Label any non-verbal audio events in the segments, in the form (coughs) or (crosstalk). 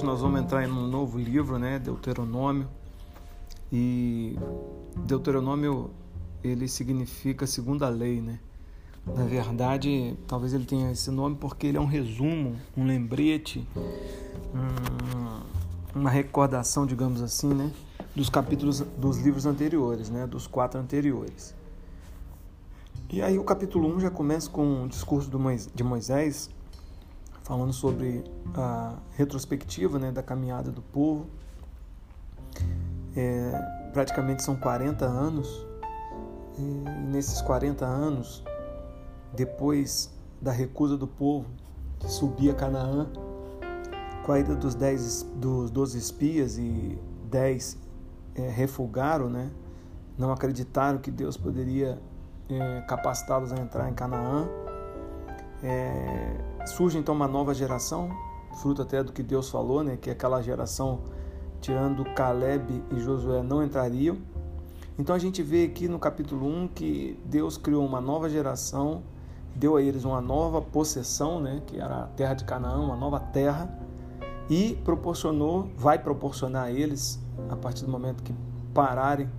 hoje nós vamos entrar em um novo livro, né, Deuteronômio. E Deuteronômio ele significa segunda lei, né? Na verdade, talvez ele tenha esse nome porque ele é um resumo, um lembrete, uma recordação, digamos assim, né, dos capítulos dos livros anteriores, né, dos quatro anteriores. E aí o capítulo 1 já começa com o discurso de Moisés, falando sobre a retrospectiva né, da caminhada do povo. É, praticamente são 40 anos, e nesses 40 anos, depois da recusa do povo de subir a Canaã, com a ida dos, dez, dos 12 espias e 10 é, refugaram, né? não acreditaram que Deus poderia é, capacitá-los a entrar em Canaã. É, surge então uma nova geração, fruto até do que Deus falou, né? que aquela geração, tirando Caleb e Josué, não entrariam. Então a gente vê aqui no capítulo 1 que Deus criou uma nova geração, deu a eles uma nova possessão, né? que era a terra de Canaã, uma nova terra, e proporcionou, vai proporcionar a eles, a partir do momento que pararem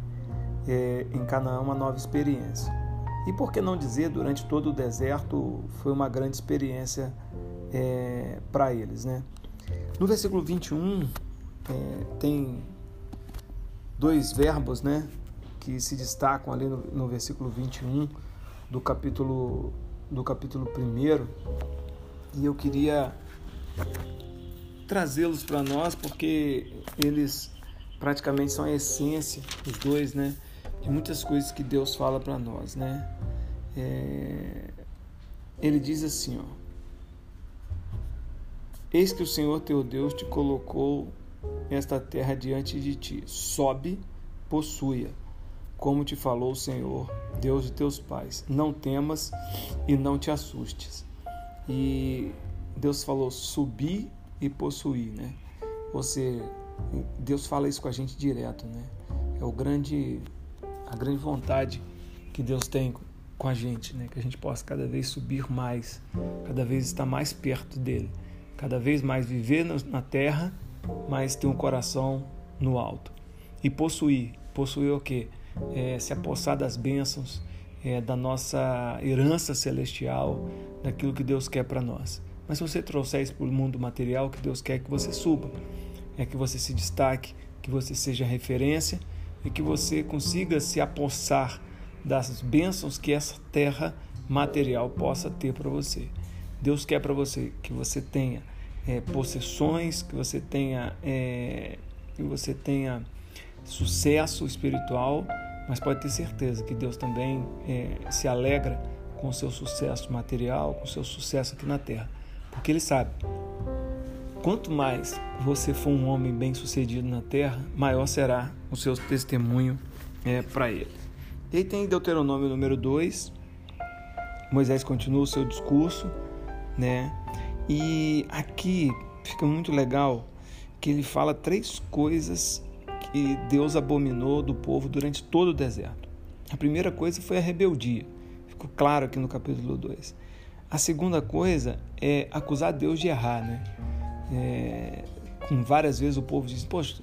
é, em Canaã, uma nova experiência. E por que não dizer, durante todo o deserto foi uma grande experiência é, para eles. Né? No versículo 21, é, tem dois verbos né, que se destacam ali no, no versículo 21 do capítulo, do capítulo 1. E eu queria trazê-los para nós porque eles praticamente são a essência, os dois, né? De muitas coisas que Deus fala para nós, né? É... Ele diz assim, ó. Eis que o Senhor teu Deus te colocou esta terra diante de ti. Sobe, possua, como te falou o Senhor, Deus de teus pais. Não temas e não te assustes. E Deus falou subir e possuir, né? Você, Deus fala isso com a gente direto, né? É o grande a grande vontade que Deus tem com a gente, né? que a gente possa cada vez subir mais, cada vez estar mais perto dele, cada vez mais viver na terra, mas ter um coração no alto. E possuir, possuir o quê? É, se apossar das bênçãos, é, da nossa herança celestial, daquilo que Deus quer para nós. Mas se você trouxer isso para o mundo material, que Deus quer que você suba, é que você se destaque, que você seja referência e que você consiga se apossar das bênçãos que essa terra material possa ter para você. Deus quer para você que você tenha é, possessões, que você tenha é, que você tenha sucesso espiritual, mas pode ter certeza que Deus também é, se alegra com o seu sucesso material, com o seu sucesso aqui na terra, porque Ele sabe Quanto mais você for um homem bem-sucedido na terra, maior será o seu testemunho é, para ele. E aí tem Deuteronômio número 2. Moisés continua o seu discurso, né? E aqui fica muito legal que ele fala três coisas que Deus abominou do povo durante todo o deserto. A primeira coisa foi a rebeldia. Ficou claro aqui no capítulo 2. A segunda coisa é acusar Deus de errar, né? é, com várias vezes o povo diz: Poxa,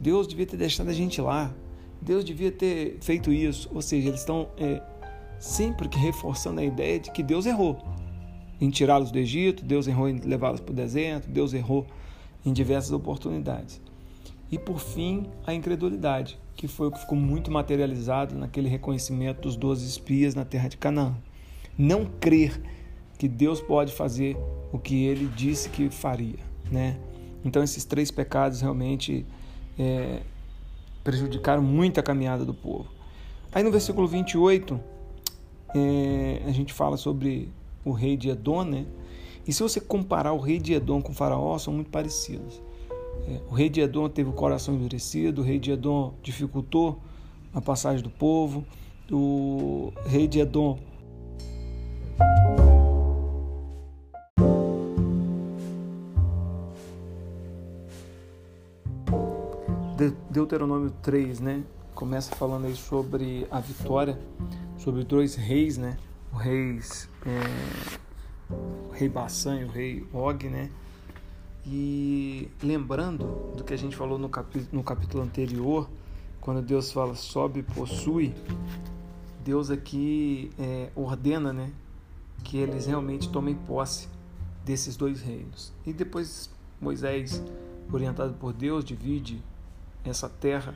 Deus devia ter deixado a gente lá, Deus devia ter feito isso. Ou seja, eles estão é, sempre que reforçando a ideia de que Deus errou em tirá-los do Egito, Deus errou em levá-los para o deserto, Deus errou em diversas oportunidades. E por fim, a incredulidade, que foi o que ficou muito materializado naquele reconhecimento dos doze espias na terra de Canaã. Não crer que Deus pode fazer o que ele disse que faria né? Então esses três pecados realmente é, prejudicaram muito a caminhada do povo. Aí no versículo 28, é, a gente fala sobre o rei de Edom, né? E se você comparar o rei de Edom com o faraó, são muito parecidos. É, o rei de Edom teve o coração endurecido, o rei de Edom dificultou a passagem do povo, o rei de Edom Deuteronômio 3, né? Começa falando aí sobre a vitória, sobre dois reis, né? O rei, é, o rei Bassan e o rei Og, né? E lembrando do que a gente falou no capítulo, no capítulo anterior, quando Deus fala sobe possui, Deus aqui é, ordena né, que eles realmente tomem posse desses dois reinos. E depois Moisés, orientado por Deus, divide essa terra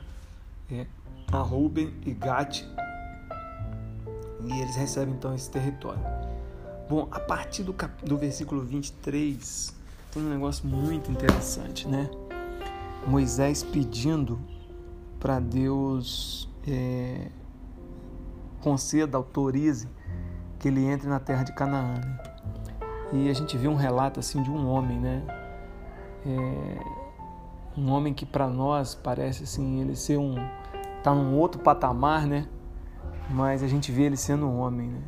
é, a Ruben e Gad e eles recebem então esse território. Bom, a partir do, cap... do versículo 23 tem um negócio muito interessante, né? Moisés pedindo para Deus é, conceda, autorize que ele entre na terra de Canaã. Né? E a gente vê um relato assim de um homem, né? É, um homem que para nós parece assim ele ser um tá num outro patamar, né? Mas a gente vê ele sendo um homem, né?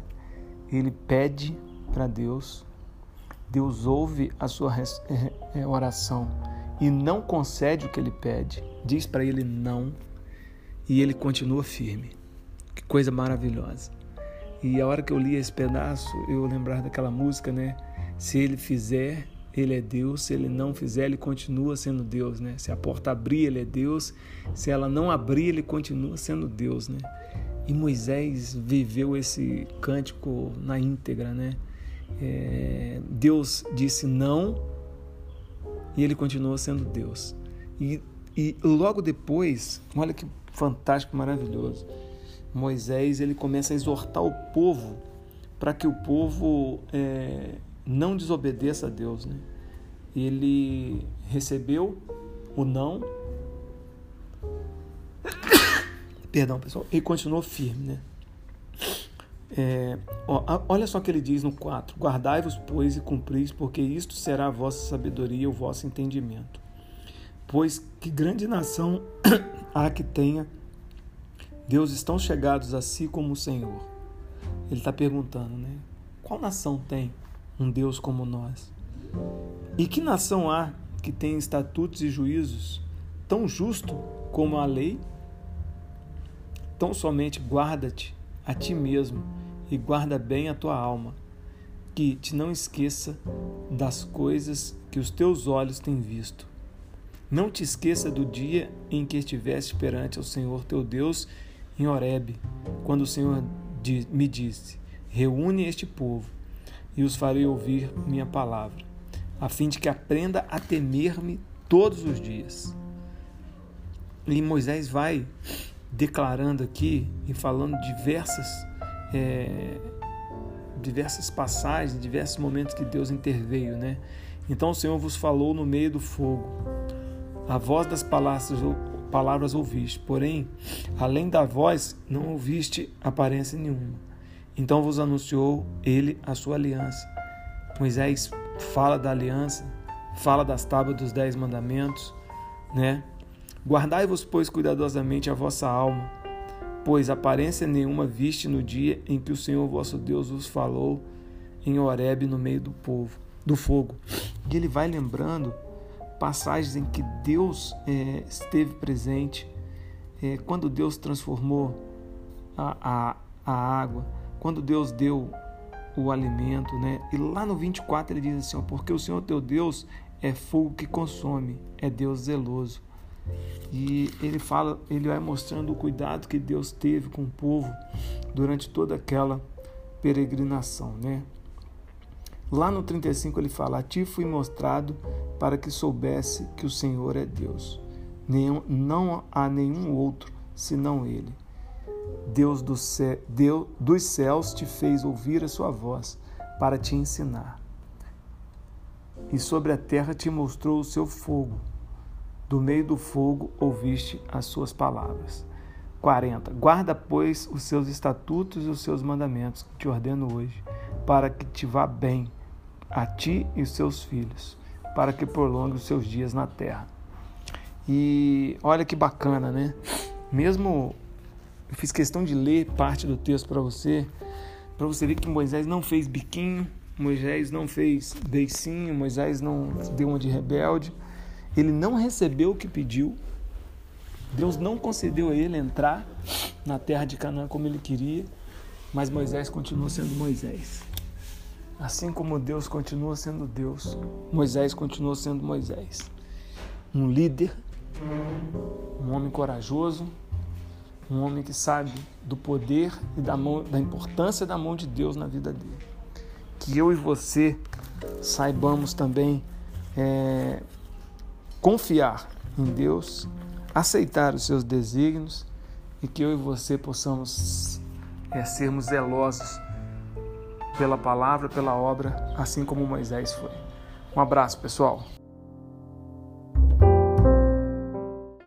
Ele pede para Deus, Deus ouve a sua é, oração e não concede o que ele pede, diz para ele não e ele continua firme. Que coisa maravilhosa. E a hora que eu li esse pedaço, eu lembrar daquela música, né? Se ele fizer, ele é Deus. Se ele não fizer, ele continua sendo Deus, né? Se a porta abrir, ele é Deus. Se ela não abrir, ele continua sendo Deus, né? E Moisés viveu esse cântico na íntegra, né? É, Deus disse não e ele continuou sendo Deus. E, e logo depois, olha que fantástico, maravilhoso. Moisés ele começa a exortar o povo para que o povo é, não desobedeça a Deus. Né? Ele recebeu o não, (coughs) perdão pessoal, e continuou firme. Né? É, ó, olha só o que ele diz no 4: Guardai-vos, pois, e cumpris, porque isto será a vossa sabedoria e o vosso entendimento. Pois que grande nação (coughs) há que tenha Deus estão chegados a si como o Senhor. Ele está perguntando, né? Qual nação tem um Deus como nós? E que nação há que tem estatutos e juízos tão justo como a lei? Tão somente guarda-te a ti mesmo e guarda bem a tua alma, que te não esqueça das coisas que os teus olhos têm visto. Não te esqueça do dia em que estiveste perante o Senhor teu Deus em Horebe, quando o Senhor me disse: Reúne este povo e os farei ouvir minha palavra, a fim de que aprenda a temer-me todos os dias. E Moisés vai declarando aqui e falando diversas é, diversas passagens, diversos momentos que Deus interveio, né? Então o Senhor vos falou no meio do fogo. A voz das palavras, palavras ouviste, porém, além da voz, não ouviste aparência nenhuma. Então vos anunciou ele a sua aliança. Moisés fala da aliança, fala das tábuas dos dez mandamentos, né? Guardai-vos, pois, cuidadosamente a vossa alma, pois aparência nenhuma viste no dia em que o Senhor vosso Deus vos falou em Horebe no meio do povo, do fogo. E ele vai lembrando passagens em que Deus é, esteve presente, é, quando Deus transformou a, a, a água, quando Deus deu o alimento, né? E lá no 24 ele diz assim: ó, porque o Senhor teu Deus é fogo que consome, é Deus zeloso. E ele fala, ele vai mostrando o cuidado que Deus teve com o povo durante toda aquela peregrinação, né? Lá no 35 ele fala: A ti fui mostrado para que soubesse que o Senhor é Deus. Nenhum, não há nenhum outro senão Ele. Deus, do Deus dos céus te fez ouvir a sua voz para te ensinar. E sobre a terra te mostrou o seu fogo. Do meio do fogo ouviste as suas palavras. 40. Guarda, pois, os seus estatutos e os seus mandamentos que te ordeno hoje, para que te vá bem a ti e os seus filhos, para que prolongue os seus dias na terra. E olha que bacana, né? Mesmo eu fiz questão de ler parte do texto para você, para você ver que Moisés não fez biquinho, Moisés não fez beicinho, Moisés não deu uma de rebelde, ele não recebeu o que pediu. Deus não concedeu a ele entrar na terra de Canaã como ele queria, mas Moisés continuou sendo Moisés. Assim como Deus continua sendo Deus, Moisés continua sendo Moisés. Um líder, um homem corajoso, um homem que sabe do poder e da, mão, da importância da mão de Deus na vida dele. Que eu e você saibamos também é, confiar em Deus, aceitar os seus desígnios e que eu e você possamos é, sermos zelosos pela palavra, pela obra, assim como Moisés foi. Um abraço, pessoal.